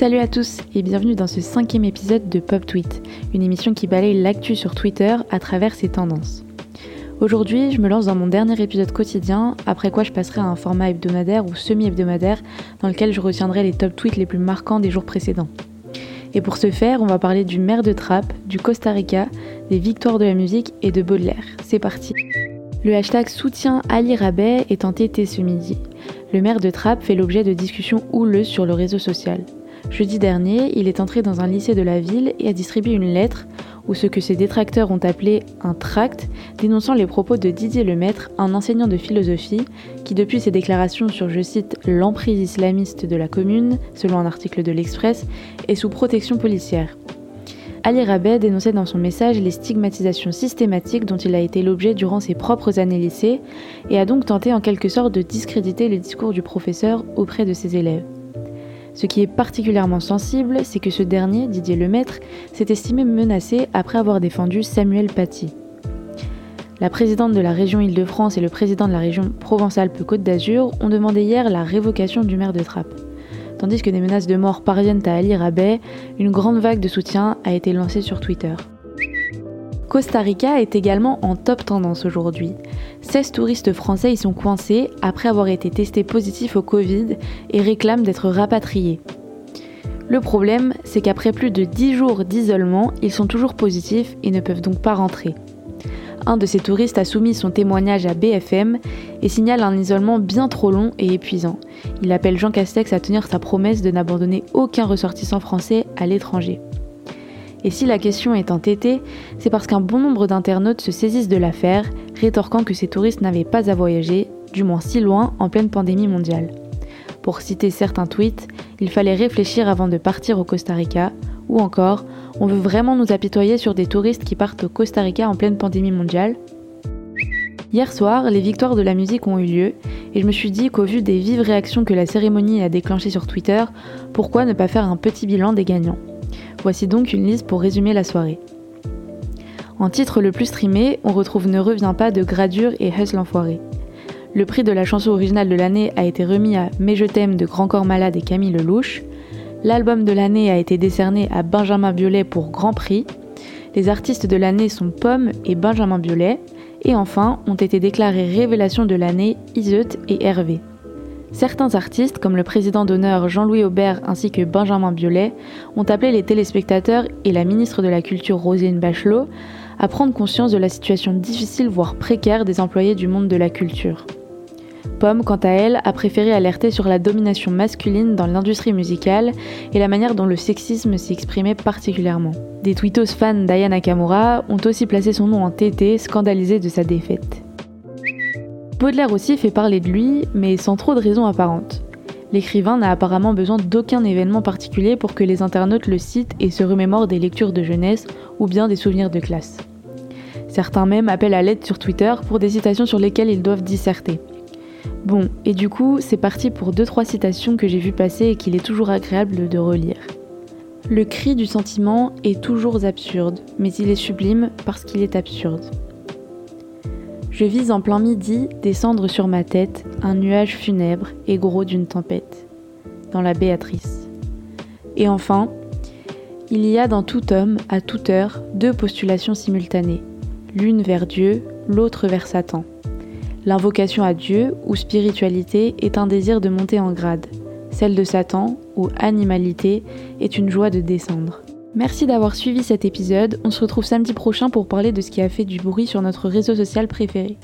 Salut à tous et bienvenue dans ce cinquième épisode de Pop Tweet, une émission qui balaye l'actu sur Twitter à travers ses tendances. Aujourd'hui, je me lance dans mon dernier épisode quotidien, après quoi je passerai à un format hebdomadaire ou semi-hebdomadaire dans lequel je retiendrai les top tweets les plus marquants des jours précédents. Et pour ce faire, on va parler du maire de Trappes, du Costa Rica, des victoires de la musique et de Baudelaire. C'est parti Le hashtag soutien Ali Rabais est en tété ce midi. Le maire de Trappes fait l'objet de discussions houleuses sur le réseau social. Jeudi dernier, il est entré dans un lycée de la ville et a distribué une lettre, ou ce que ses détracteurs ont appelé un tract, dénonçant les propos de Didier Lemaître, un enseignant de philosophie, qui depuis ses déclarations sur, je cite, l'emprise islamiste de la commune, selon un article de l'Express, est sous protection policière. Ali Rabet dénonçait dans son message les stigmatisations systématiques dont il a été l'objet durant ses propres années lycée et a donc tenté en quelque sorte de discréditer les discours du professeur auprès de ses élèves. Ce qui est particulièrement sensible, c'est que ce dernier, Didier Lemaître, s'est estimé menacé après avoir défendu Samuel Paty. La présidente de la région Île-de-France et le président de la région Provence-Alpes-Côte d'Azur ont demandé hier la révocation du maire de Trappes. Tandis que des menaces de mort parviennent à Ali Rabet, une grande vague de soutien a été lancée sur Twitter. Costa Rica est également en top tendance aujourd'hui. 16 touristes français y sont coincés après avoir été testés positifs au Covid et réclament d'être rapatriés. Le problème, c'est qu'après plus de 10 jours d'isolement, ils sont toujours positifs et ne peuvent donc pas rentrer. Un de ces touristes a soumis son témoignage à BFM et signale un isolement bien trop long et épuisant. Il appelle Jean Castex à tenir sa promesse de n'abandonner aucun ressortissant français à l'étranger. Et si la question est entêtée, c'est parce qu'un bon nombre d'internautes se saisissent de l'affaire, rétorquant que ces touristes n'avaient pas à voyager, du moins si loin, en pleine pandémie mondiale. Pour citer certains tweets, il fallait réfléchir avant de partir au Costa Rica, ou encore, on veut vraiment nous apitoyer sur des touristes qui partent au Costa Rica en pleine pandémie mondiale? Hier soir, les victoires de la musique ont eu lieu, et je me suis dit qu'au vu des vives réactions que la cérémonie a déclenchées sur Twitter, pourquoi ne pas faire un petit bilan des gagnants? Voici donc une liste pour résumer la soirée. En titre le plus streamé, on retrouve Ne reviens pas de Gradure et Hustle l'enfoiré. Le prix de la chanson originale de l'année a été remis à Mais je t'aime de Grand Corps Malade et Camille Lelouch. L'album de l'année a été décerné à Benjamin Biolay pour Grand Prix. Les artistes de l'année sont Pomme et Benjamin Biolay. Et enfin, ont été déclarés révélations de l'année Iseut et Hervé. Certains artistes, comme le président d'honneur Jean-Louis Aubert ainsi que Benjamin Biolay, ont appelé les téléspectateurs et la ministre de la Culture Roselyne Bachelot à prendre conscience de la situation difficile voire précaire des employés du monde de la culture. Pomme, quant à elle, a préféré alerter sur la domination masculine dans l'industrie musicale et la manière dont le sexisme s'y exprimait particulièrement. Des tweetos fans d'Aya Nakamura ont aussi placé son nom en TT, scandalisé de sa défaite. Baudelaire aussi fait parler de lui, mais sans trop de raisons apparentes. L'écrivain n'a apparemment besoin d'aucun événement particulier pour que les internautes le citent et se remémorent des lectures de jeunesse ou bien des souvenirs de classe. Certains même appellent à l'aide sur Twitter pour des citations sur lesquelles ils doivent disserter. Bon, et du coup, c'est parti pour 2-3 citations que j'ai vues passer et qu'il est toujours agréable de relire. Le cri du sentiment est toujours absurde, mais il est sublime parce qu'il est absurde. Je vis en plein midi descendre sur ma tête un nuage funèbre et gros d'une tempête, dans la Béatrice. Et enfin, il y a dans tout homme, à toute heure, deux postulations simultanées, l'une vers Dieu, l'autre vers Satan. L'invocation à Dieu ou spiritualité est un désir de monter en grade. Celle de Satan ou animalité est une joie de descendre. Merci d'avoir suivi cet épisode. On se retrouve samedi prochain pour parler de ce qui a fait du bruit sur notre réseau social préféré.